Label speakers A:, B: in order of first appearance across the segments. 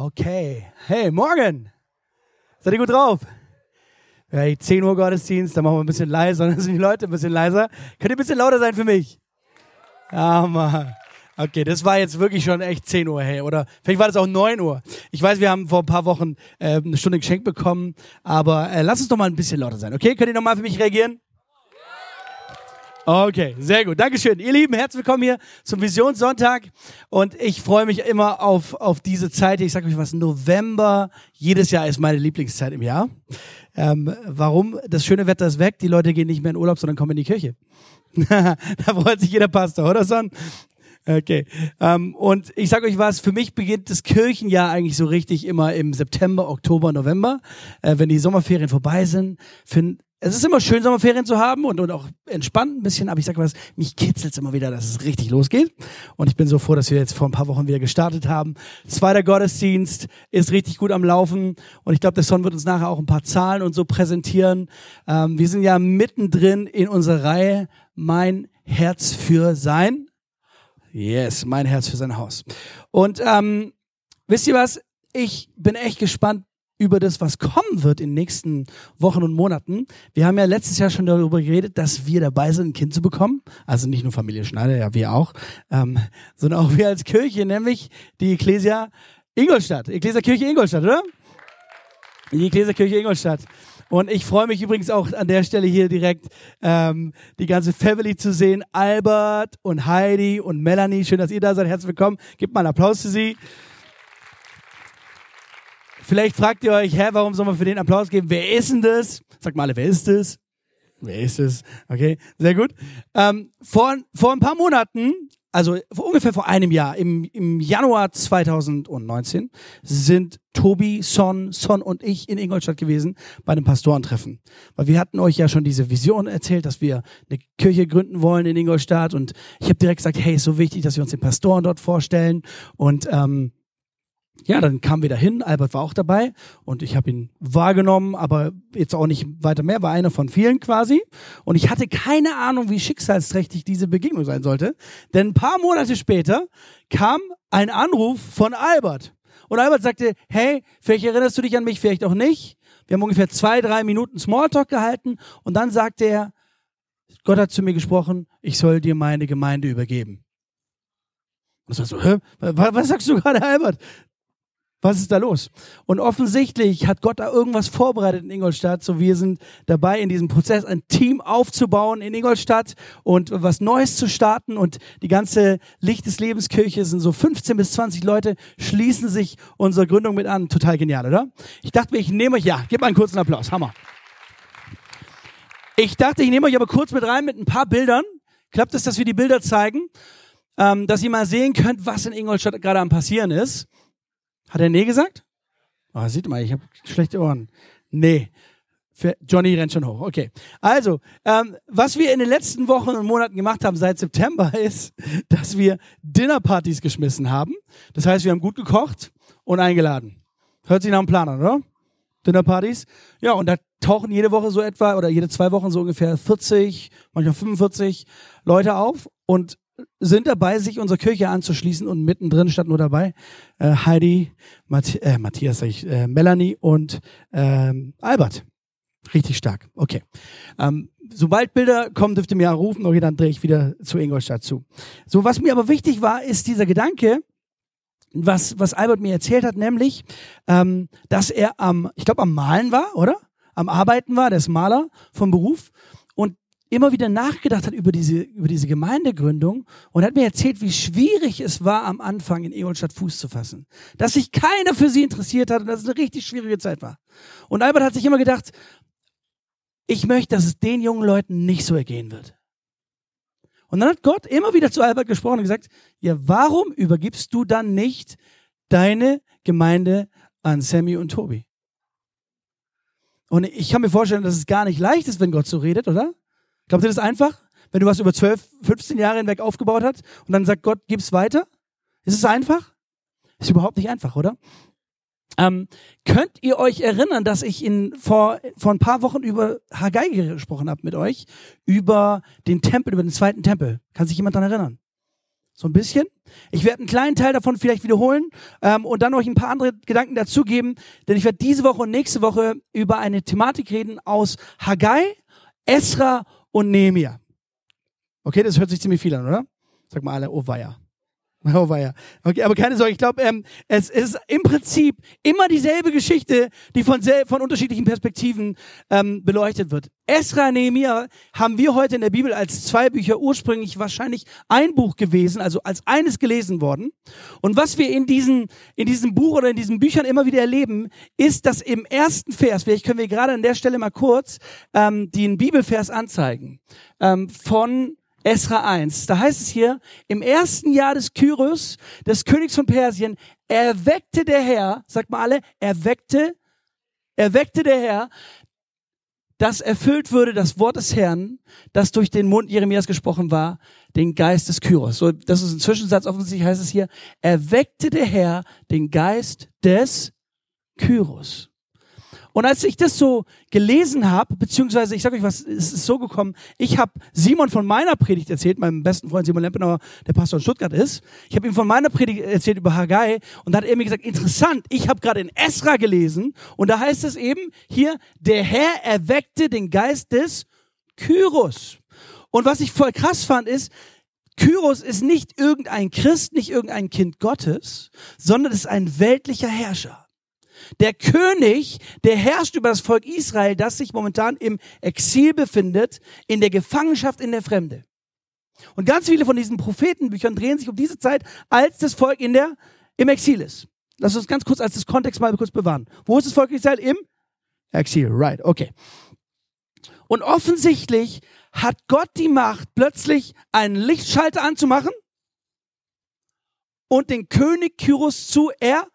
A: Okay. Hey, morgen. Seid ihr gut drauf? Ja, 10 Uhr Gottesdienst, dann machen wir ein bisschen leiser, dann sind die Leute ein bisschen leiser. Könnt ihr ein bisschen lauter sein für mich? Ja, Mann. Okay, das war jetzt wirklich schon echt 10 Uhr, hey, oder vielleicht war das auch 9 Uhr. Ich weiß, wir haben vor ein paar Wochen äh, eine Stunde geschenkt bekommen, aber äh, lass uns doch mal ein bisschen lauter sein, okay? Könnt ihr nochmal für mich reagieren? Okay, sehr gut. Dankeschön. Ihr Lieben, herzlich willkommen hier zum Visionssonntag. Und ich freue mich immer auf, auf diese Zeit. Ich sage euch was, November, jedes Jahr ist meine Lieblingszeit im Jahr. Ähm, warum? Das schöne Wetter ist weg, die Leute gehen nicht mehr in Urlaub, sondern kommen in die Kirche. da freut sich jeder Pastor, oder Son? Okay. Ähm, und ich sage euch was, für mich beginnt das Kirchenjahr eigentlich so richtig immer im September, Oktober, November. Äh, wenn die Sommerferien vorbei sind, find, es ist immer schön, Sommerferien zu haben und, und auch entspannt ein bisschen, aber ich sage was, mich kitzelt immer wieder, dass es richtig losgeht. Und ich bin so froh, dass wir jetzt vor ein paar Wochen wieder gestartet haben. Zweiter Gottesdienst ist richtig gut am Laufen und ich glaube, der Son wird uns nachher auch ein paar Zahlen und so präsentieren. Ähm, wir sind ja mittendrin in unserer Reihe Mein Herz für sein. Yes, mein Herz für sein Haus. Und ähm, wisst ihr was? Ich bin echt gespannt, über das, was kommen wird in den nächsten Wochen und Monaten. Wir haben ja letztes Jahr schon darüber geredet, dass wir dabei sind, ein Kind zu bekommen. Also nicht nur Familie Schneider, ja wir auch, ähm, sondern auch wir als Kirche, nämlich die Ecclesia Ingolstadt. Ecclesia Kirche Ingolstadt, oder? Die Ecclesia Kirche Ingolstadt. Und ich freue mich übrigens auch an der Stelle hier direkt ähm, die ganze Family zu sehen. Albert und Heidi und Melanie, schön, dass ihr da seid. Herzlich willkommen. Gebt mal einen Applaus für sie. Vielleicht fragt ihr euch, hä, warum soll man für den Applaus geben? Wer ist denn das? Sagt mal alle, wer ist das? Wer ist es? Okay, sehr gut. Ähm, vor, vor ein paar Monaten, also ungefähr vor einem Jahr, im, im Januar 2019, sind Tobi, Son, Son und ich in Ingolstadt gewesen bei einem Pastorentreffen. Weil wir hatten euch ja schon diese Vision erzählt, dass wir eine Kirche gründen wollen in Ingolstadt. Und ich habe direkt gesagt, hey, ist so wichtig, dass wir uns den Pastoren dort vorstellen. Und ähm, ja, dann kamen wir dahin. Albert war auch dabei und ich habe ihn wahrgenommen, aber jetzt auch nicht weiter mehr, war einer von vielen quasi. Und ich hatte keine Ahnung, wie schicksalsträchtig diese Begegnung sein sollte. Denn ein paar Monate später kam ein Anruf von Albert. Und Albert sagte, hey, vielleicht erinnerst du dich an mich, vielleicht auch nicht. Wir haben ungefähr zwei, drei Minuten Smalltalk gehalten und dann sagte er, Gott hat zu mir gesprochen, ich soll dir meine Gemeinde übergeben. Und ich so, hä? Was sagst du gerade, Albert? Was ist da los? Und offensichtlich hat Gott da irgendwas vorbereitet in Ingolstadt. So wir sind dabei in diesem Prozess ein Team aufzubauen in Ingolstadt und was Neues zu starten und die ganze Licht des Lebenskirche sind so 15 bis 20 Leute schließen sich unserer Gründung mit an. Total genial, oder? Ich dachte mir, ich nehme euch, ja, gib mal einen kurzen Applaus. Hammer. Ich dachte, ich nehme euch aber kurz mit rein mit ein paar Bildern. Klappt es, dass wir die Bilder zeigen? Ähm, dass ihr mal sehen könnt, was in Ingolstadt gerade am passieren ist. Hat er nee gesagt? Oh, sieht mal, ich habe schlechte Ohren. Nee. Für Johnny rennt schon hoch. Okay. Also, ähm, was wir in den letzten Wochen und Monaten gemacht haben seit September ist, dass wir Dinnerpartys geschmissen haben. Das heißt, wir haben gut gekocht und eingeladen. Hört sich nach einem Plan an, oder? Dinnerpartys. Ja, und da tauchen jede Woche so etwa oder jede zwei Wochen so ungefähr 40, manchmal 45 Leute auf und sind dabei, sich unserer Kirche anzuschließen und mittendrin stand nur dabei äh, Heidi, Matt äh, Matthias, sag ich, äh, Melanie und ähm, Albert. Richtig stark. Okay. Ähm, sobald Bilder kommen, dürft ihr mir rufen. Okay, dann drehe ich wieder zu Ingolstadt zu. So, was mir aber wichtig war, ist dieser Gedanke, was, was Albert mir erzählt hat, nämlich, ähm, dass er am, ich glaube, am Malen war, oder? Am Arbeiten war, der ist Maler vom Beruf immer wieder nachgedacht hat über diese, über diese Gemeindegründung und hat mir erzählt, wie schwierig es war, am Anfang in Ingolstadt Fuß zu fassen. Dass sich keiner für sie interessiert hat und dass es eine richtig schwierige Zeit war. Und Albert hat sich immer gedacht, ich möchte, dass es den jungen Leuten nicht so ergehen wird. Und dann hat Gott immer wieder zu Albert gesprochen und gesagt, ja, warum übergibst du dann nicht deine Gemeinde an Sammy und Tobi? Und ich kann mir vorstellen, dass es gar nicht leicht ist, wenn Gott so redet, oder? Glaubt ihr das einfach? Wenn du was über 12, 15 Jahre hinweg aufgebaut hast und dann sagt Gott, gib's weiter? Ist es einfach? Ist überhaupt nicht einfach, oder? Ähm, könnt ihr euch erinnern, dass ich in, vor, vor ein paar Wochen über Haggai gesprochen habe mit euch? Über den Tempel, über den zweiten Tempel. Kann sich jemand daran erinnern? so ein bisschen. Ich werde einen kleinen Teil davon vielleicht wiederholen ähm, und dann noch ein paar andere Gedanken dazugeben, denn ich werde diese Woche und nächste Woche über eine Thematik reden aus Haggai, Esra und Nehemiah. Okay, das hört sich ziemlich viel an, oder? Sag mal alle, oh weia. Oh weia. Okay, aber keine Sorge, ich glaube, ähm, es ist im Prinzip immer dieselbe Geschichte, die von, von unterschiedlichen Perspektiven ähm, beleuchtet wird. Esra, Nehemiah haben wir heute in der Bibel als zwei Bücher ursprünglich wahrscheinlich ein Buch gewesen, also als eines gelesen worden. Und was wir in diesen, in diesem Buch oder in diesen Büchern immer wieder erleben, ist, dass im ersten Vers, vielleicht können wir gerade an der Stelle mal kurz ähm, den Bibelvers anzeigen, ähm, von Esra 1. Da heißt es hier, im ersten Jahr des Kyros, des Königs von Persien, erweckte der Herr, sagt mal alle, erweckte, erweckte der Herr, dass erfüllt würde das Wort des Herrn, das durch den Mund Jeremias gesprochen war, den Geist des Kyros. So, das ist ein Zwischensatz, offensichtlich heißt es hier, erweckte der Herr den Geist des Kyros. Und als ich das so gelesen habe, beziehungsweise ich sage euch was, es ist so gekommen, ich habe Simon von meiner Predigt erzählt, meinem besten Freund Simon Lempenauer, der Pastor in Stuttgart ist. Ich habe ihm von meiner Predigt erzählt über Haggai und da hat er mir gesagt, interessant, ich habe gerade in Esra gelesen und da heißt es eben hier, der Herr erweckte den Geist des Kyros. Und was ich voll krass fand ist, Kyros ist nicht irgendein Christ, nicht irgendein Kind Gottes, sondern es ist ein weltlicher Herrscher. Der König, der herrscht über das Volk Israel, das sich momentan im Exil befindet, in der Gefangenschaft in der Fremde. Und ganz viele von diesen Prophetenbüchern drehen sich um diese Zeit, als das Volk in der, im Exil ist. Lass uns ganz kurz als das Kontext mal kurz bewahren. Wo ist das Volk Israel? Im Exil, right, okay. Und offensichtlich hat Gott die Macht, plötzlich einen Lichtschalter anzumachen und den König Kyros zu er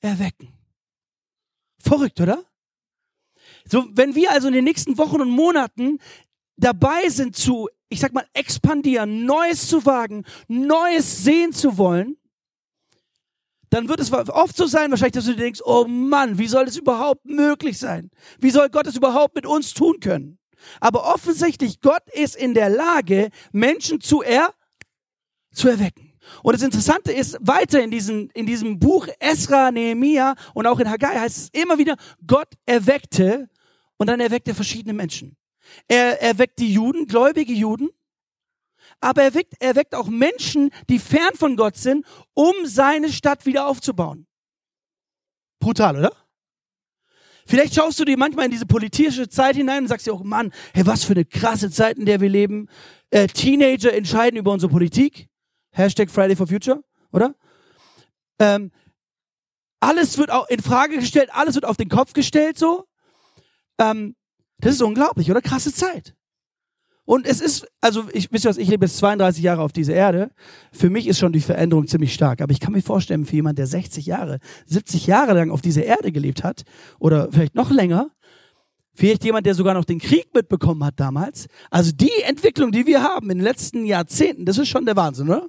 A: erwecken. Verrückt, oder? So, wenn wir also in den nächsten Wochen und Monaten dabei sind zu, ich sag mal, expandieren, Neues zu wagen, Neues sehen zu wollen, dann wird es oft so sein, wahrscheinlich, dass du dir denkst, oh Mann, wie soll das überhaupt möglich sein? Wie soll Gott es überhaupt mit uns tun können? Aber offensichtlich, Gott ist in der Lage, Menschen zu er, zu erwecken. Und das Interessante ist, weiter in diesem, in diesem Buch Esra, Nehemiah und auch in Haggai heißt es immer wieder, Gott erweckte und dann erweckt er verschiedene Menschen. Er erweckt die Juden, gläubige Juden, aber er weckt, er weckt auch Menschen, die fern von Gott sind, um seine Stadt wieder aufzubauen. Brutal, oder? Vielleicht schaust du dir manchmal in diese politische Zeit hinein und sagst dir auch, Mann, hey, was für eine krasse Zeit, in der wir leben. Äh, Teenager entscheiden über unsere Politik. Hashtag Friday for Future, oder? Ähm, alles wird auch in Frage gestellt, alles wird auf den Kopf gestellt, so. Ähm, das ist unglaublich, oder? Krasse Zeit. Und es ist, also ich wisst ihr was, ich lebe jetzt 32 Jahre auf dieser Erde. Für mich ist schon die Veränderung ziemlich stark. Aber ich kann mir vorstellen, für jemand, der 60 Jahre, 70 Jahre lang auf dieser Erde gelebt hat, oder vielleicht noch länger, vielleicht jemand, der sogar noch den Krieg mitbekommen hat damals. Also die Entwicklung, die wir haben in den letzten Jahrzehnten, das ist schon der Wahnsinn, oder?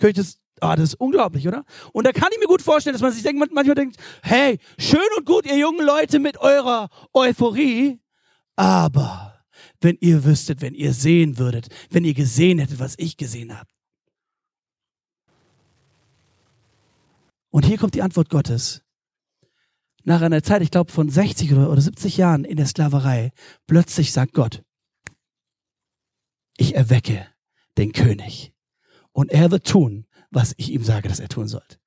A: Könnte ich das, ah, das ist unglaublich, oder? Und da kann ich mir gut vorstellen, dass man sich denkt, manchmal denkt, hey, schön und gut, ihr jungen Leute mit eurer Euphorie, aber wenn ihr wüsstet, wenn ihr sehen würdet, wenn ihr gesehen hättet, was ich gesehen habe. Und hier kommt die Antwort Gottes. Nach einer Zeit, ich glaube von 60 oder, oder 70 Jahren in der Sklaverei, plötzlich sagt Gott, ich erwecke den König und er wird tun, was ich ihm sage, dass er tun sollte.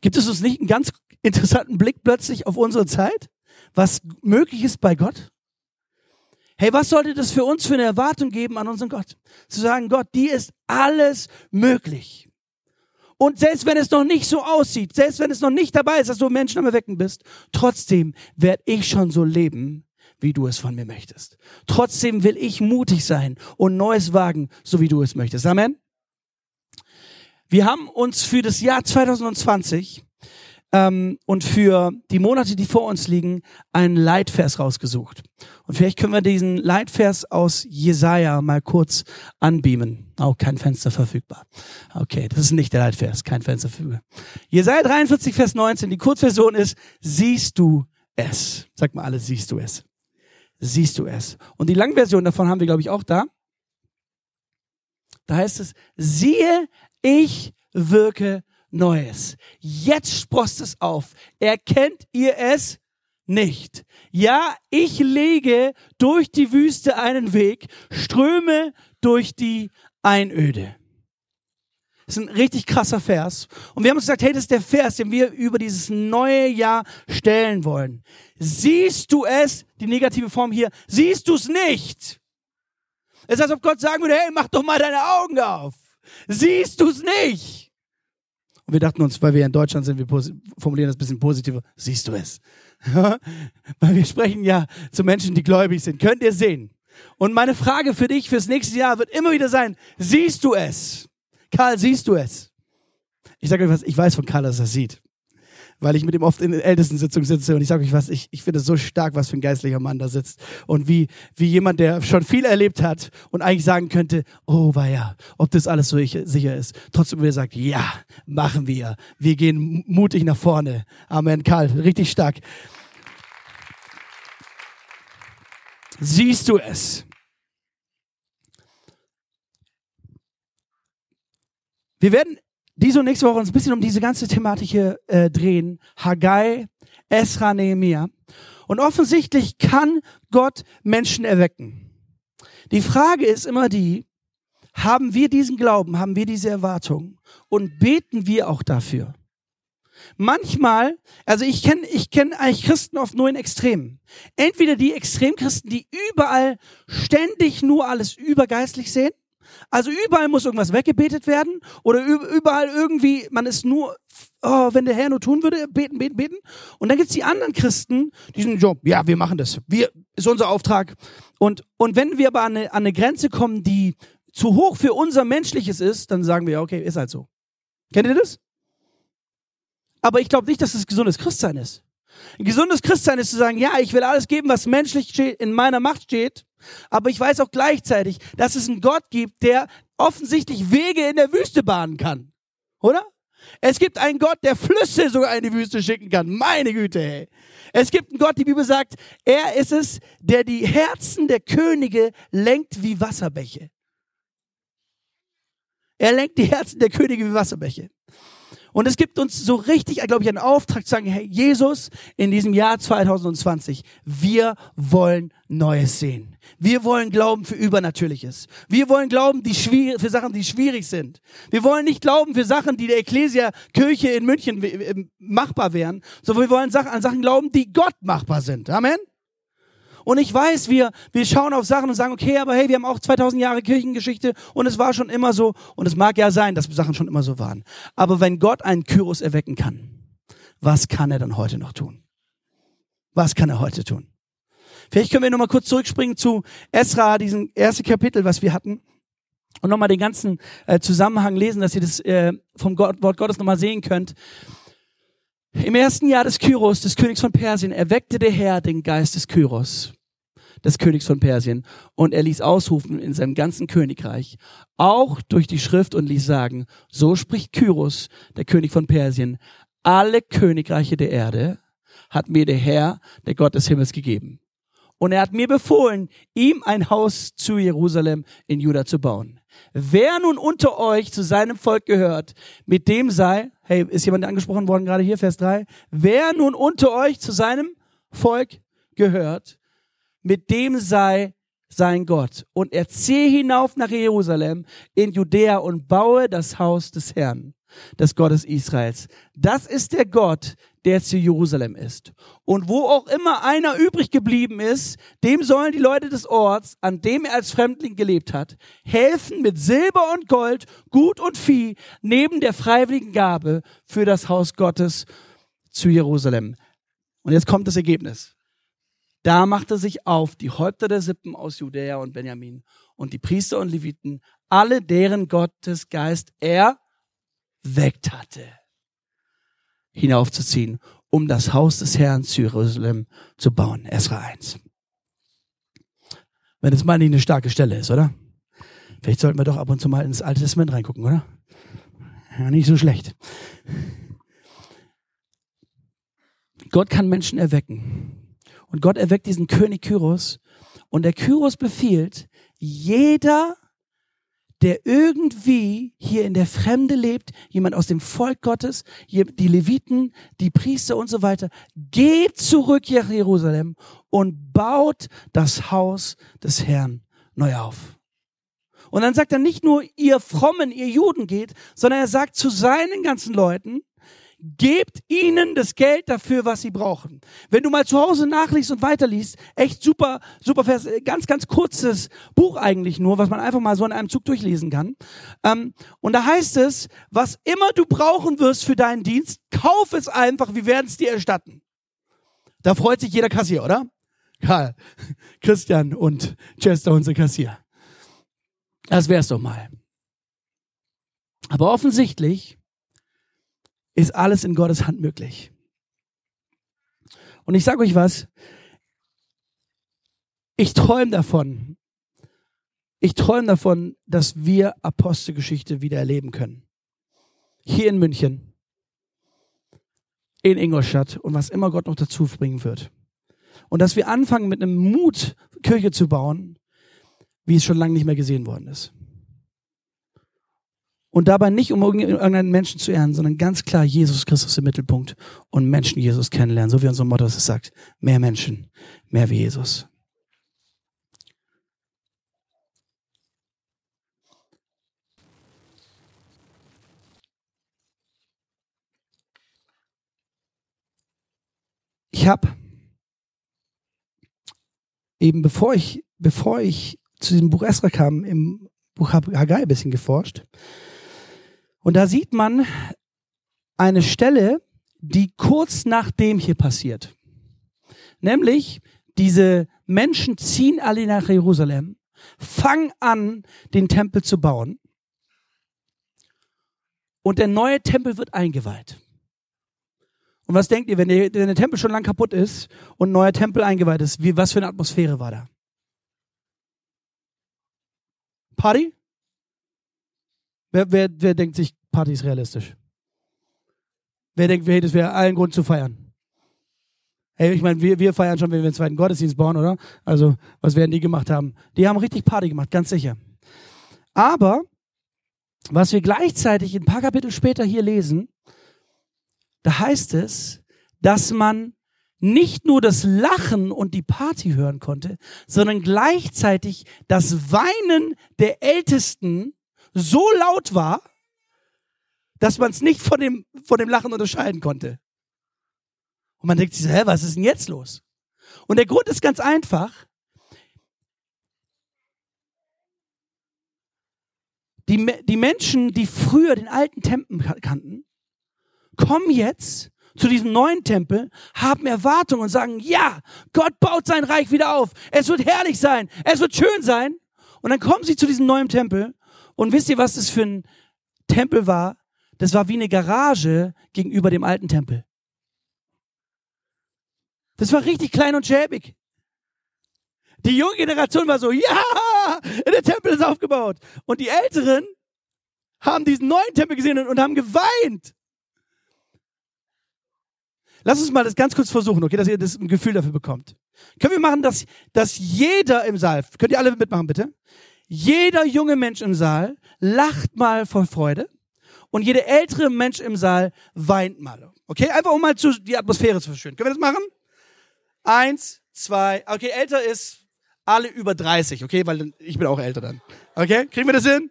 A: Gibt es uns nicht einen ganz interessanten Blick plötzlich auf unsere Zeit, was möglich ist bei Gott? Hey, was sollte das für uns für eine Erwartung geben an unseren Gott? Zu sagen, Gott, dir ist alles möglich. Und selbst wenn es noch nicht so aussieht, selbst wenn es noch nicht dabei ist, dass du Menschen am Erwecken bist, trotzdem werde ich schon so leben, wie du es von mir möchtest. Trotzdem will ich mutig sein und Neues wagen, so wie du es möchtest. Amen. Wir haben uns für das Jahr 2020 ähm, und für die Monate, die vor uns liegen, einen Leitvers rausgesucht. Und vielleicht können wir diesen Leitvers aus Jesaja mal kurz anbeamen. Auch oh, kein Fenster verfügbar. Okay, das ist nicht der Leitvers, kein Fenster verfügbar. Jesaja 43, Vers 19, die Kurzversion ist, siehst du es. Sag mal alle, siehst du es siehst du es. Und die Langversion davon haben wir, glaube ich, auch da. Da heißt es, siehe, ich wirke Neues. Jetzt sprost es auf. Erkennt ihr es nicht? Ja, ich lege durch die Wüste einen Weg, ströme durch die Einöde. Das ist ein richtig krasser Vers. Und wir haben uns gesagt, hey, das ist der Vers, den wir über dieses neue Jahr stellen wollen. Siehst du es, die negative Form hier, siehst du es nicht? Es ist, als ob Gott sagen würde, hey, mach doch mal deine Augen auf. Siehst du es nicht? Und wir dachten uns, weil wir in Deutschland sind, wir formulieren das ein bisschen positiver, siehst du es? weil wir sprechen ja zu Menschen, die gläubig sind. Könnt ihr sehen? Und meine Frage für dich fürs nächste Jahr wird immer wieder sein, siehst du es? Karl, siehst du es? Ich sage euch was, ich weiß von Karl, dass er es sieht. Weil ich mit ihm oft in den Ältestensitzungen sitze und ich sage euch was, ich, ich finde es so stark, was für ein geistlicher Mann da sitzt. Und wie, wie jemand, der schon viel erlebt hat und eigentlich sagen könnte, oh ja, ob das alles so ich, sicher ist. Trotzdem wieder sagt, ja, machen wir. Wir gehen mutig nach vorne. Amen, Karl, richtig stark. Siehst du es? Wir werden diese und nächste Woche uns ein bisschen um diese ganze Thematik hier äh, drehen. Haggai, Esra, Nehemiah. Und offensichtlich kann Gott Menschen erwecken. Die Frage ist immer die, haben wir diesen Glauben, haben wir diese Erwartung und beten wir auch dafür? Manchmal, also ich kenne ich kenn eigentlich Christen oft nur in Extremen. Entweder die Extremchristen, die überall ständig nur alles übergeistlich sehen, also überall muss irgendwas weggebetet werden oder überall irgendwie, man ist nur, oh, wenn der Herr nur tun würde, beten, beten, beten. Und dann gibt's die anderen Christen, die sind so, ja, wir machen das. Wir, ist unser Auftrag. Und, und wenn wir aber an eine, an eine Grenze kommen, die zu hoch für unser Menschliches ist, dann sagen wir, okay, ist halt so. Kennt ihr das? Aber ich glaube nicht, dass es gesundes Christsein ist. Ein gesundes Christsein ist zu sagen, ja, ich will alles geben, was menschlich in meiner Macht steht, aber ich weiß auch gleichzeitig, dass es einen Gott gibt, der offensichtlich Wege in der Wüste bahnen kann. Oder? Es gibt einen Gott, der Flüsse sogar in die Wüste schicken kann. Meine Güte, hey. Es gibt einen Gott, die Bibel sagt, er ist es, der die Herzen der Könige lenkt wie Wasserbäche. Er lenkt die Herzen der Könige wie Wasserbäche. Und es gibt uns so richtig, glaube ich, einen Auftrag zu sagen, hey, Jesus, in diesem Jahr 2020, wir wollen Neues sehen. Wir wollen glauben für Übernatürliches. Wir wollen glauben die für Sachen, die schwierig sind. Wir wollen nicht glauben für Sachen, die der Ecclesia Kirche in München machbar wären, sondern wir wollen an Sachen glauben, die Gott machbar sind. Amen. Und ich weiß, wir, wir schauen auf Sachen und sagen, okay, aber hey, wir haben auch 2000 Jahre Kirchengeschichte und es war schon immer so. Und es mag ja sein, dass Sachen schon immer so waren. Aber wenn Gott einen Kyros erwecken kann, was kann er dann heute noch tun? Was kann er heute tun? Vielleicht können wir nochmal kurz zurückspringen zu Esra, diesen ersten Kapitel, was wir hatten. Und nochmal den ganzen äh, Zusammenhang lesen, dass ihr das äh, vom Gott, Wort Gottes nochmal sehen könnt. Im ersten Jahr des Kyros, des Königs von Persien, erweckte der Herr den Geist des Kyros, des Königs von Persien, und er ließ ausrufen in seinem ganzen Königreich, auch durch die Schrift und ließ sagen, so spricht Kyros, der König von Persien, alle Königreiche der Erde hat mir der Herr, der Gott des Himmels gegeben. Und er hat mir befohlen, ihm ein Haus zu Jerusalem in Juda zu bauen. Wer nun unter euch zu seinem Volk gehört, mit dem sei, hey, ist jemand angesprochen worden gerade hier, Vers 3? Wer nun unter euch zu seinem Volk gehört, mit dem sei sein Gott. Und er ziehe hinauf nach Jerusalem in Judäa und baue das Haus des Herrn, des Gottes Israels. Das ist der Gott, der zu Jerusalem ist. Und wo auch immer einer übrig geblieben ist, dem sollen die Leute des Orts, an dem er als Fremdling gelebt hat, helfen mit Silber und Gold, Gut und Vieh, neben der freiwilligen Gabe für das Haus Gottes zu Jerusalem. Und jetzt kommt das Ergebnis. Da machte sich auf die Häupter der Sippen aus Judäa und Benjamin und die Priester und Leviten, alle deren Gottes Geist er weckt hatte hinaufzuziehen, um das Haus des Herrn zu Jerusalem zu bauen. Esra 1. Wenn es mal nicht eine starke Stelle ist, oder? Vielleicht sollten wir doch ab und zu mal ins Alte Testament reingucken, oder? Ja, nicht so schlecht. Gott kann Menschen erwecken. Und Gott erweckt diesen König Kyros. Und der Kyros befiehlt, jeder, der irgendwie hier in der Fremde lebt, jemand aus dem Volk Gottes, die Leviten, die Priester und so weiter, geht zurück nach Jerusalem und baut das Haus des Herrn neu auf. Und dann sagt er nicht nur, ihr Frommen, ihr Juden geht, sondern er sagt zu seinen ganzen Leuten, gebt ihnen das Geld dafür, was sie brauchen. Wenn du mal zu Hause nachliest und weiterliest, echt super, super Vers, ganz, ganz kurzes Buch eigentlich nur, was man einfach mal so in einem Zug durchlesen kann. Ähm, und da heißt es, was immer du brauchen wirst für deinen Dienst, kauf es einfach, wir werden es dir erstatten. Da freut sich jeder Kassier, oder? Karl, Christian und Chester, unsere Kassier. Das wär's doch mal. Aber offensichtlich ist alles in Gottes Hand möglich. Und ich sage euch was, ich träume davon, ich träume davon, dass wir Apostelgeschichte wieder erleben können. Hier in München, in Ingolstadt und was immer Gott noch dazu bringen wird. Und dass wir anfangen mit einem Mut, Kirche zu bauen, wie es schon lange nicht mehr gesehen worden ist. Und dabei nicht, um irgendeinen Menschen zu ehren, sondern ganz klar Jesus Christus im Mittelpunkt und Menschen Jesus kennenlernen. So wie unser Motto es sagt. Mehr Menschen, mehr wie Jesus. Ich habe eben bevor ich, bevor ich zu diesem Buch Esra kam, im Buch Haggai ein bisschen geforscht. Und da sieht man eine Stelle, die kurz nach dem hier passiert. Nämlich, diese Menschen ziehen alle nach Jerusalem, fangen an, den Tempel zu bauen. Und der neue Tempel wird eingeweiht. Und was denkt ihr, wenn der, wenn der Tempel schon lang kaputt ist und ein neuer Tempel eingeweiht ist, wie, was für eine Atmosphäre war da? Party? Wer, wer, wer denkt sich, Party ist realistisch? Wer denkt, hey, das wäre allen Grund zu feiern? Hey, ich meine, wir, wir feiern schon, wenn wir den zweiten Gottesdienst bauen, oder? Also, was werden die gemacht haben? Die haben richtig Party gemacht, ganz sicher. Aber, was wir gleichzeitig ein paar Kapitel später hier lesen, da heißt es, dass man nicht nur das Lachen und die Party hören konnte, sondern gleichzeitig das Weinen der Ältesten so laut war, dass man es nicht von dem, von dem Lachen unterscheiden konnte. Und man denkt sich, hä, was ist denn jetzt los? Und der Grund ist ganz einfach. Die, die Menschen, die früher den alten Tempel kannten, kommen jetzt zu diesem neuen Tempel, haben Erwartung und sagen, ja, Gott baut sein Reich wieder auf. Es wird herrlich sein. Es wird schön sein. Und dann kommen sie zu diesem neuen Tempel. Und wisst ihr, was das für ein Tempel war? Das war wie eine Garage gegenüber dem alten Tempel. Das war richtig klein und schäbig. Die junge Generation war so, ja, der Tempel ist aufgebaut. Und die Älteren haben diesen neuen Tempel gesehen und, und haben geweint. Lass uns mal das ganz kurz versuchen, okay, dass ihr das ein Gefühl dafür bekommt. Können wir machen, dass, dass jeder im Saal, könnt ihr alle mitmachen bitte? Jeder junge Mensch im Saal lacht mal vor Freude und jeder ältere Mensch im Saal weint mal. Okay, einfach um mal zu, die Atmosphäre zu verschönen. Können wir das machen? Eins, zwei, okay, älter ist alle über 30, okay, weil ich bin auch älter dann. Okay, kriegen wir das hin?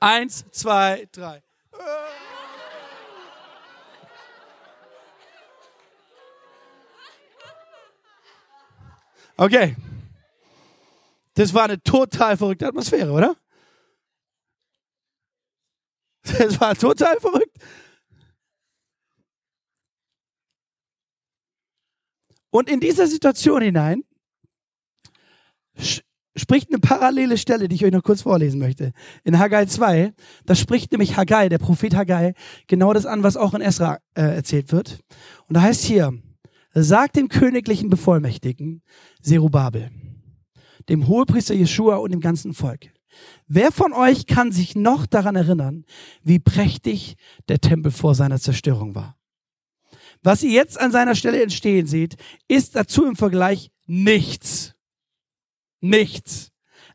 A: Eins, zwei, drei. Okay. Das war eine total verrückte Atmosphäre, oder? Das war total verrückt. Und in dieser Situation hinein spricht eine parallele Stelle, die ich euch noch kurz vorlesen möchte. In Haggai 2, da spricht nämlich Haggai, der Prophet Haggai, genau das an, was auch in Esra äh, erzählt wird. Und da heißt hier, sagt dem königlichen Bevollmächtigen Zerubabel, dem Hohepriester Jeschua und dem ganzen Volk. Wer von euch kann sich noch daran erinnern, wie prächtig der Tempel vor seiner Zerstörung war? Was ihr jetzt an seiner Stelle entstehen seht, ist dazu im Vergleich nichts. Nichts.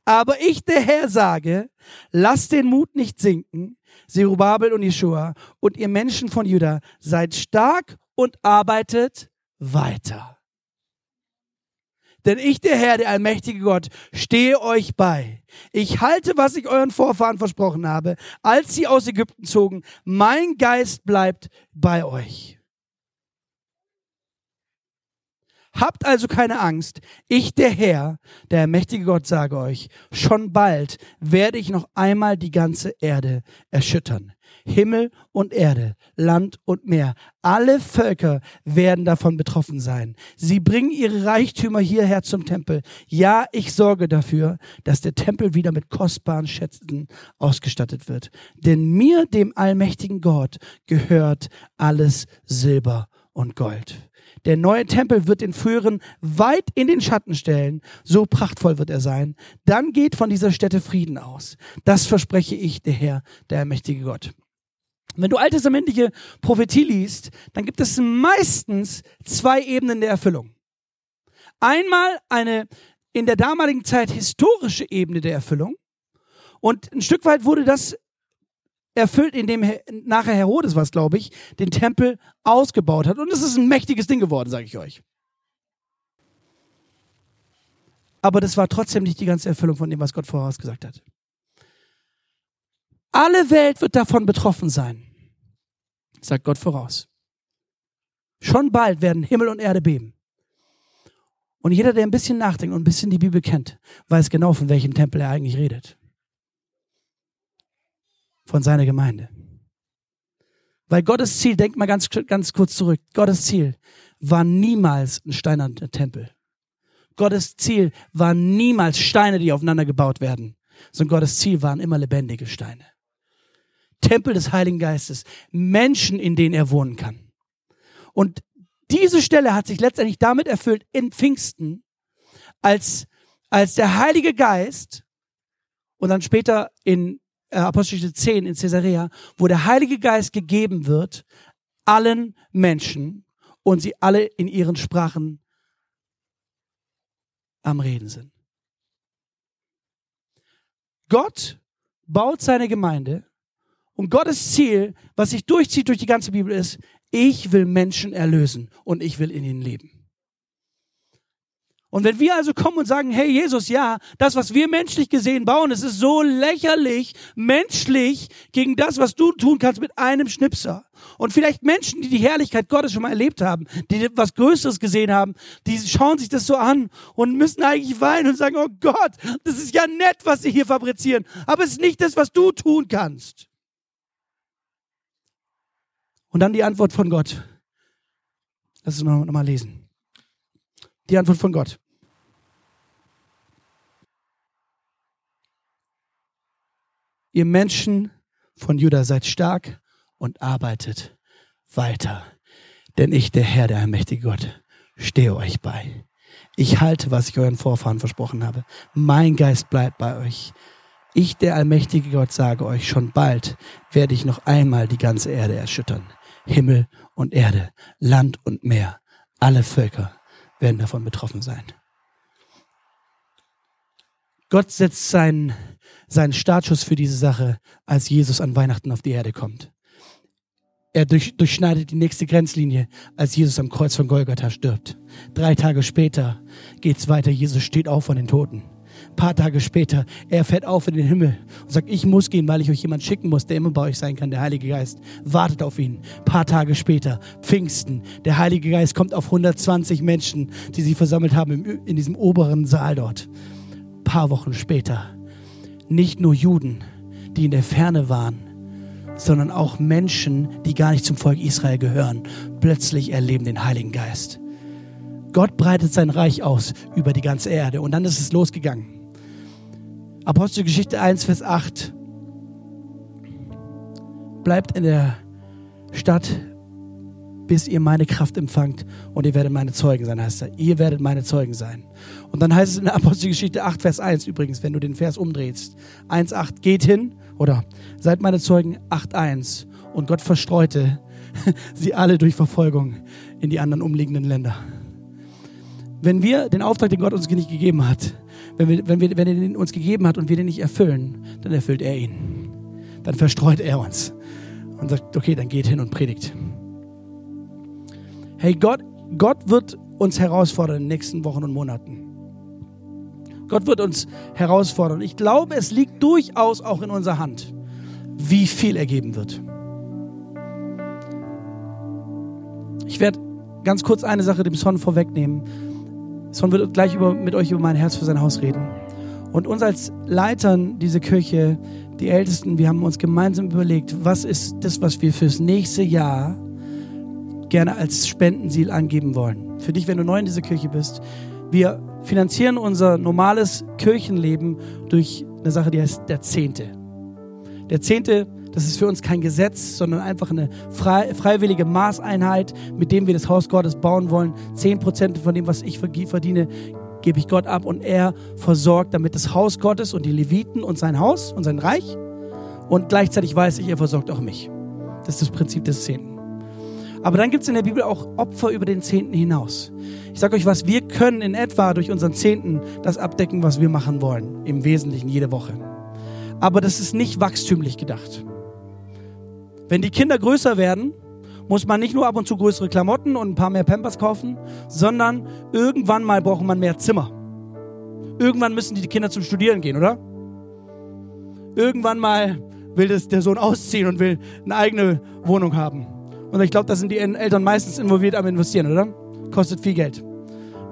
A: Aber ich, der Herr, sage, lasst den Mut nicht sinken, Zerubabel und Jeshua und ihr Menschen von Juda, seid stark und arbeitet weiter. Denn ich, der Herr, der allmächtige Gott, stehe euch bei. Ich halte, was ich euren Vorfahren versprochen habe, als sie aus Ägypten zogen. Mein Geist bleibt bei euch. Habt also keine Angst. Ich, der Herr, der mächtige Gott, sage euch, schon bald werde ich noch einmal die ganze Erde erschüttern. Himmel und Erde, Land und Meer, alle Völker werden davon betroffen sein. Sie bringen ihre Reichtümer hierher zum Tempel. Ja, ich sorge dafür, dass der Tempel wieder mit kostbaren Schätzen ausgestattet wird. Denn mir, dem allmächtigen Gott, gehört alles Silber und Gold. Der neue Tempel wird den früheren weit in den Schatten stellen. So prachtvoll wird er sein. Dann geht von dieser Stätte Frieden aus. Das verspreche ich, der Herr, der allmächtige Gott. Wenn du alttestamentliche Prophetie liest, dann gibt es meistens zwei Ebenen der Erfüllung. Einmal eine in der damaligen Zeit historische Ebene der Erfüllung. Und ein Stück weit wurde das erfüllt, indem nachher Herodes was, glaube ich, den Tempel ausgebaut hat. Und es ist ein mächtiges Ding geworden, sage ich euch. Aber das war trotzdem nicht die ganze Erfüllung von dem, was Gott vorausgesagt hat. Alle Welt wird davon betroffen sein, sagt Gott voraus. Schon bald werden Himmel und Erde beben. Und jeder, der ein bisschen nachdenkt und ein bisschen die Bibel kennt, weiß genau, von welchem Tempel er eigentlich redet von seiner Gemeinde. Weil Gottes Ziel, denkt mal ganz, ganz kurz zurück, Gottes Ziel war niemals ein steinerner Tempel. Gottes Ziel war niemals Steine, die aufeinander gebaut werden, sondern Gottes Ziel waren immer lebendige Steine. Tempel des Heiligen Geistes, Menschen, in denen er wohnen kann. Und diese Stelle hat sich letztendlich damit erfüllt in Pfingsten, als, als der Heilige Geist und dann später in äh, Apostelgeschichte 10 in Caesarea, wo der Heilige Geist gegeben wird allen Menschen und sie alle in ihren Sprachen am Reden sind. Gott baut seine Gemeinde und Gottes Ziel, was sich durchzieht durch die ganze Bibel ist, ich will Menschen erlösen und ich will in ihnen leben. Und wenn wir also kommen und sagen, hey Jesus, ja, das, was wir menschlich gesehen bauen, es ist so lächerlich, menschlich gegen das, was du tun kannst mit einem Schnipser. Und vielleicht Menschen, die die Herrlichkeit Gottes schon mal erlebt haben, die was Größeres gesehen haben, die schauen sich das so an und müssen eigentlich weinen und sagen, oh Gott, das ist ja nett, was sie hier fabrizieren, aber es ist nicht das, was du tun kannst. Und dann die Antwort von Gott. Lass uns nochmal lesen. Die Antwort von Gott. Ihr Menschen von Juda seid stark und arbeitet weiter. Denn ich, der Herr, der allmächtige Gott, stehe euch bei. Ich halte, was ich euren Vorfahren versprochen habe. Mein Geist bleibt bei euch. Ich, der allmächtige Gott, sage euch, schon bald werde ich noch einmal die ganze Erde erschüttern. Himmel und Erde, Land und Meer, alle Völker werden davon betroffen sein. Gott setzt seinen seinen Startschuss für diese Sache, als Jesus an Weihnachten auf die Erde kommt. Er durch, durchschneidet die nächste Grenzlinie, als Jesus am Kreuz von Golgatha stirbt. Drei Tage später geht's weiter. Jesus steht auf von den Toten. Ein paar Tage später, er fährt auf in den Himmel und sagt, ich muss gehen, weil ich euch jemand schicken muss, der immer bei euch sein kann, der Heilige Geist. Wartet auf ihn. Ein paar Tage später, Pfingsten, der Heilige Geist kommt auf 120 Menschen, die sie versammelt haben in diesem oberen Saal dort. Ein paar Wochen später nicht nur Juden, die in der Ferne waren, sondern auch Menschen, die gar nicht zum Volk Israel gehören, plötzlich erleben den Heiligen Geist. Gott breitet sein Reich aus über die ganze Erde und dann ist es losgegangen. Apostelgeschichte 1, Vers 8. Bleibt in der Stadt, bis ihr meine Kraft empfangt und ihr werdet meine Zeugen sein, heißt er. Ihr werdet meine Zeugen sein. Und dann heißt es in der Apostelgeschichte 8, Vers 1 übrigens, wenn du den Vers umdrehst. 1, 8, geht hin oder seid meine Zeugen 8, 1. Und Gott verstreute sie alle durch Verfolgung in die anderen umliegenden Länder. Wenn wir den Auftrag, den Gott uns nicht gegeben hat, wenn, wir, wenn, wir, wenn er den uns gegeben hat und wir den nicht erfüllen, dann erfüllt er ihn. Dann verstreut er uns und sagt, okay, dann geht hin und predigt. Hey, Gott, Gott wird uns herausfordern in den nächsten Wochen und Monaten. Gott wird uns herausfordern. Ich glaube, es liegt durchaus auch in unserer Hand, wie viel er geben wird. Ich werde ganz kurz eine Sache dem Son vorwegnehmen. Son wird gleich über, mit euch über mein Herz für sein Haus reden. Und uns als Leitern dieser Kirche, die Ältesten, wir haben uns gemeinsam überlegt, was ist das, was wir fürs nächste Jahr gerne als Spendenziel angeben wollen. Für dich, wenn du neu in dieser Kirche bist, wir finanzieren unser normales Kirchenleben durch eine Sache, die heißt der Zehnte. Der Zehnte, das ist für uns kein Gesetz, sondern einfach eine frei, freiwillige Maßeinheit, mit dem wir das Haus Gottes bauen wollen. Zehn Prozent von dem, was ich verdiene, gebe ich Gott ab und er versorgt damit das Haus Gottes und die Leviten und sein Haus und sein Reich. Und gleichzeitig weiß ich, er versorgt auch mich. Das ist das Prinzip des Zehnten. Aber dann gibt es in der Bibel auch Opfer über den Zehnten hinaus. Ich sage euch was, wir können in etwa durch unseren Zehnten das abdecken, was wir machen wollen. Im Wesentlichen jede Woche. Aber das ist nicht wachstümlich gedacht. Wenn die Kinder größer werden, muss man nicht nur ab und zu größere Klamotten und ein paar mehr Pampers kaufen, sondern irgendwann mal braucht man mehr Zimmer. Irgendwann müssen die Kinder zum Studieren gehen, oder? Irgendwann mal will das der Sohn ausziehen und will eine eigene Wohnung haben. Und ich glaube, da sind die Eltern meistens involviert am Investieren, oder? Kostet viel Geld.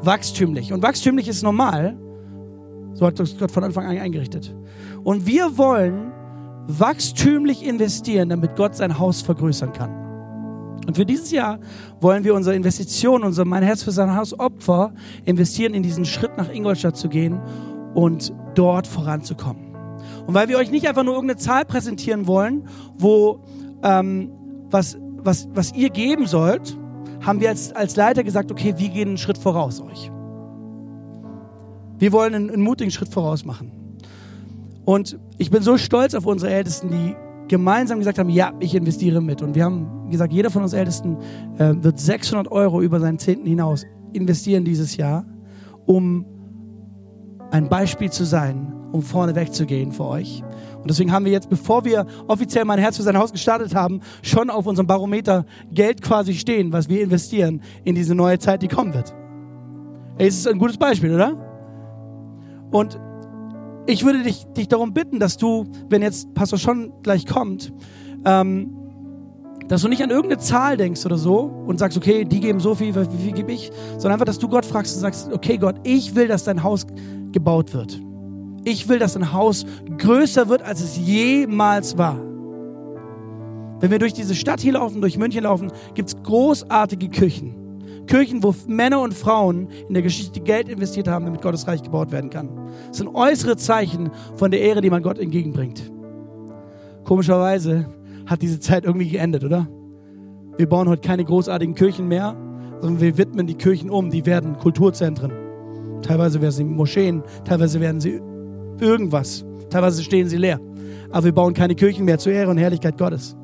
A: Wachstümlich. Und wachstümlich ist normal. So hat das Gott von Anfang an eingerichtet. Und wir wollen wachstümlich investieren, damit Gott sein Haus vergrößern kann. Und für dieses Jahr wollen wir unsere Investition, unser Mein Herz für sein Haus Opfer investieren, in diesen Schritt nach Ingolstadt zu gehen und dort voranzukommen. Und weil wir euch nicht einfach nur irgendeine Zahl präsentieren wollen, wo ähm, was was, was ihr geben sollt, haben wir als, als Leiter gesagt, okay, wir gehen einen Schritt voraus euch. Wir wollen einen, einen mutigen Schritt voraus machen. Und ich bin so stolz auf unsere Ältesten, die gemeinsam gesagt haben, ja, ich investiere mit. Und wir haben gesagt, jeder von uns Ältesten äh, wird 600 Euro über seinen Zehnten hinaus investieren dieses Jahr, um ein Beispiel zu sein, um vorne wegzugehen für euch. Und deswegen haben wir jetzt, bevor wir offiziell mein Herz für sein Haus gestartet haben, schon auf unserem Barometer Geld quasi stehen, was wir investieren in diese neue Zeit, die kommen wird. Ey, es ist ein gutes Beispiel, oder? Und ich würde dich, dich darum bitten, dass du, wenn jetzt Pastor schon gleich kommt, ähm, dass du nicht an irgendeine Zahl denkst oder so und sagst, okay, die geben so viel, wie viel gebe ich, sondern einfach, dass du Gott fragst und sagst, okay Gott, ich will, dass dein Haus gebaut wird. Ich will, dass ein Haus größer wird, als es jemals war. Wenn wir durch diese Stadt hier laufen, durch München laufen, gibt es großartige Kirchen. Kirchen, wo Männer und Frauen in der Geschichte Geld investiert haben, damit Gottes Reich gebaut werden kann. Das sind äußere Zeichen von der Ehre, die man Gott entgegenbringt. Komischerweise hat diese Zeit irgendwie geendet, oder? Wir bauen heute keine großartigen Kirchen mehr, sondern wir widmen die Kirchen um. Die werden Kulturzentren. Teilweise werden sie Moscheen, teilweise werden sie irgendwas. Teilweise stehen sie leer. Aber wir bauen keine Kirchen mehr zur Ehre und Herrlichkeit Gottes.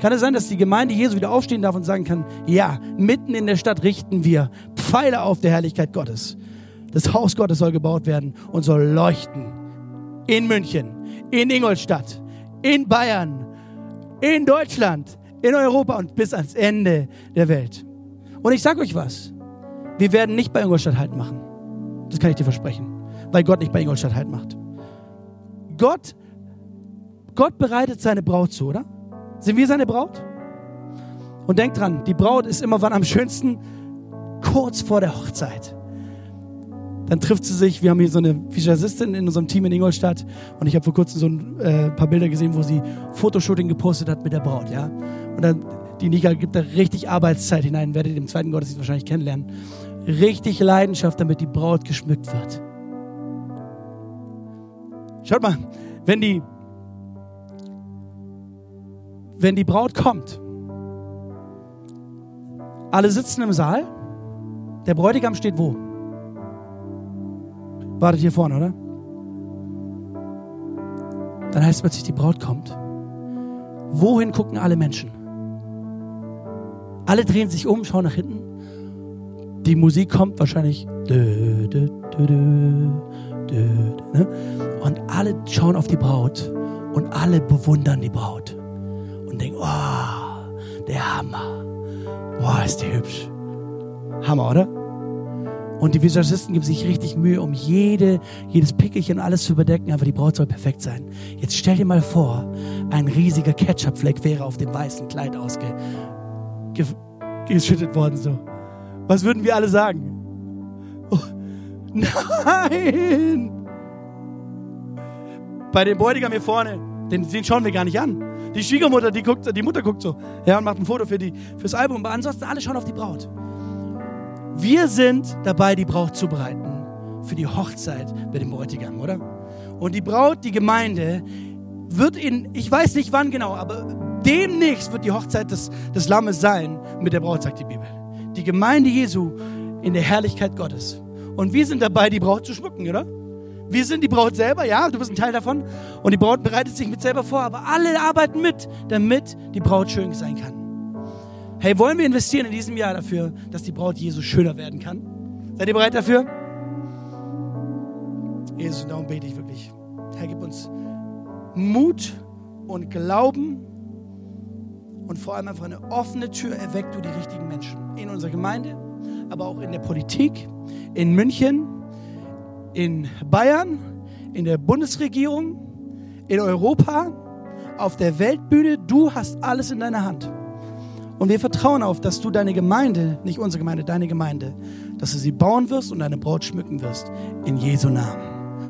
A: Kann es sein, dass die Gemeinde Jesu wieder aufstehen darf und sagen kann, ja, mitten in der Stadt richten wir Pfeile auf der Herrlichkeit Gottes. Das Haus Gottes soll gebaut werden und soll leuchten. In München, in Ingolstadt, in Bayern, in Deutschland, in Europa und bis ans Ende der Welt. Und ich sage euch was, wir werden nicht bei Ingolstadt Halt machen. Das kann ich dir versprechen, weil Gott nicht bei Ingolstadt Halt macht. Gott, Gott bereitet seine Braut zu, oder? Sind wir seine Braut? Und denkt dran, die Braut ist immer wann am schönsten? Kurz vor der Hochzeit. Dann trifft sie sich, wir haben hier so eine Visagistin in unserem Team in Ingolstadt und ich habe vor kurzem so ein äh, paar Bilder gesehen, wo sie Fotoshooting gepostet hat mit der Braut, ja. Und dann, die Nika gibt da richtig Arbeitszeit hinein, werdet ihr im zweiten Gottesdienst wahrscheinlich kennenlernen. Richtig Leidenschaft, damit die Braut geschmückt wird. Schaut mal, wenn die, wenn die Braut kommt, alle sitzen im Saal, der Bräutigam steht wo? Wartet hier vorne, oder? Dann heißt es plötzlich, die Braut kommt. Wohin gucken alle Menschen? Alle drehen sich um, schauen nach hinten. Die Musik kommt wahrscheinlich. Ne? Und alle schauen auf die Braut und alle bewundern die Braut und denken, oh, der Hammer. Boah, ist der hübsch. Hammer, oder? Und die Visagisten geben sich richtig Mühe, um jede, jedes Pickelchen alles zu überdecken, aber die Braut soll perfekt sein. Jetzt stell dir mal vor, ein riesiger Ketchupfleck wäre auf dem weißen Kleid ausgeschüttet worden, so. Was würden wir alle sagen? Oh, nein! Bei dem Bräutigam hier vorne, den, den schauen wir gar nicht an. Die Schwiegermutter, die guckt, die Mutter guckt so, ja, und macht ein Foto für die, fürs Album. Aber ansonsten alle schauen auf die Braut. Wir sind dabei, die Braut zu bereiten für die Hochzeit mit dem Bräutigam, oder? Und die Braut, die Gemeinde, wird in, ich weiß nicht wann genau, aber demnächst wird die Hochzeit des, des Lammes sein mit der Braut, sagt die Bibel. Die Gemeinde Jesu in der Herrlichkeit Gottes. Und wir sind dabei, die Braut zu schmücken, oder? Wir sind die Braut selber, ja, du bist ein Teil davon. Und die Braut bereitet sich mit selber vor, aber alle arbeiten mit, damit die Braut schön sein kann. Hey, wollen wir investieren in diesem Jahr dafür, dass die Braut Jesus schöner werden kann? Seid ihr bereit dafür? Jesus, darum bete ich wirklich. Herr, gib uns Mut und Glauben und vor allem einfach eine offene Tür erweckt du die richtigen Menschen in unserer Gemeinde, aber auch in der Politik, in München, in Bayern, in der Bundesregierung, in Europa, auf der Weltbühne. Du hast alles in deiner Hand. Und wir vertrauen auf, dass du deine Gemeinde, nicht unsere Gemeinde, deine Gemeinde, dass du sie bauen wirst und deine Braut schmücken wirst. In Jesu Namen.